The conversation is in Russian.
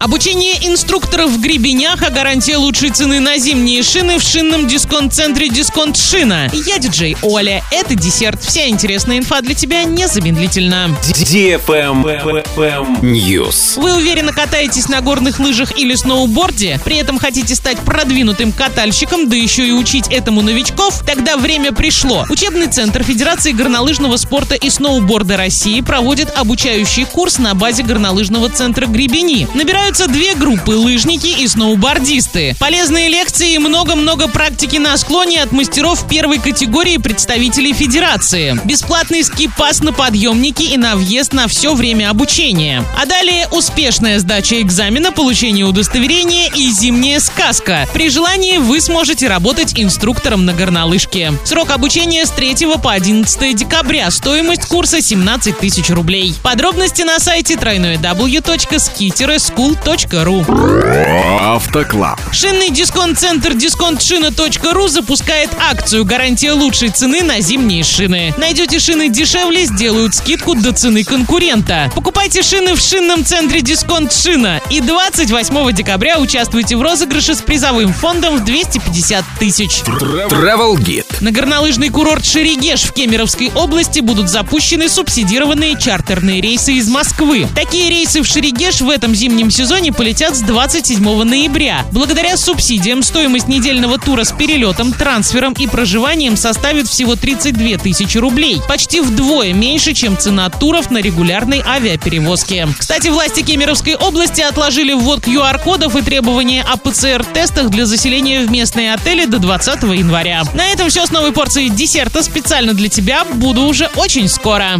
Обучение инструкторов в Гребенях, а гарантия лучшей цены на зимние шины в шинном дисконт-центре «Дисконт Шина». Я диджей Оля. Это десерт. Вся интересная инфа для тебя незамедлительно. News. Вы уверенно катаетесь на горных лыжах или сноуборде, при этом хотите стать продвинутым катальщиком, да еще и учить этому новичков? Тогда время пришло. Учебный центр Федерации горнолыжного спорта и сноуборда России проводит обучающий курс на базе горнолыжного центра Гребени. Набирают собираются две группы – лыжники и сноубордисты. Полезные лекции и много-много практики на склоне от мастеров первой категории представителей Федерации. Бесплатный скипас на подъемники и на въезд на все время обучения. А далее успешная сдача экзамена, получение удостоверения и зимняя сказка. При желании вы сможете работать инструктором на горнолыжке. Срок обучения с 3 по 11 декабря. Стоимость курса 17 тысяч рублей. Подробности на сайте www.ski-school дисконт.ру. Автоклаб. Шинный дисконт-центр дисконтшина.ру запускает акцию «Гарантия лучшей цены на зимние шины». Найдете шины дешевле, сделают скидку до цены конкурента. Покупайте шины в шинном центре Дисконт Шина и 28 декабря участвуйте в розыгрыше с призовым фондом в 250 тысяч. Travel Guide. На горнолыжный курорт Шерегеш в Кемеровской области будут запущены субсидированные чартерные рейсы из Москвы. Такие рейсы в Шерегеш в этом зимнем сезоне сезоне полетят с 27 ноября. Благодаря субсидиям стоимость недельного тура с перелетом, трансфером и проживанием составит всего 32 тысячи рублей. Почти вдвое меньше, чем цена туров на регулярной авиаперевозке. Кстати, власти Кемеровской области отложили ввод QR-кодов и требования о ПЦР-тестах для заселения в местные отели до 20 января. На этом все с новой порцией десерта специально для тебя. Буду уже очень скоро.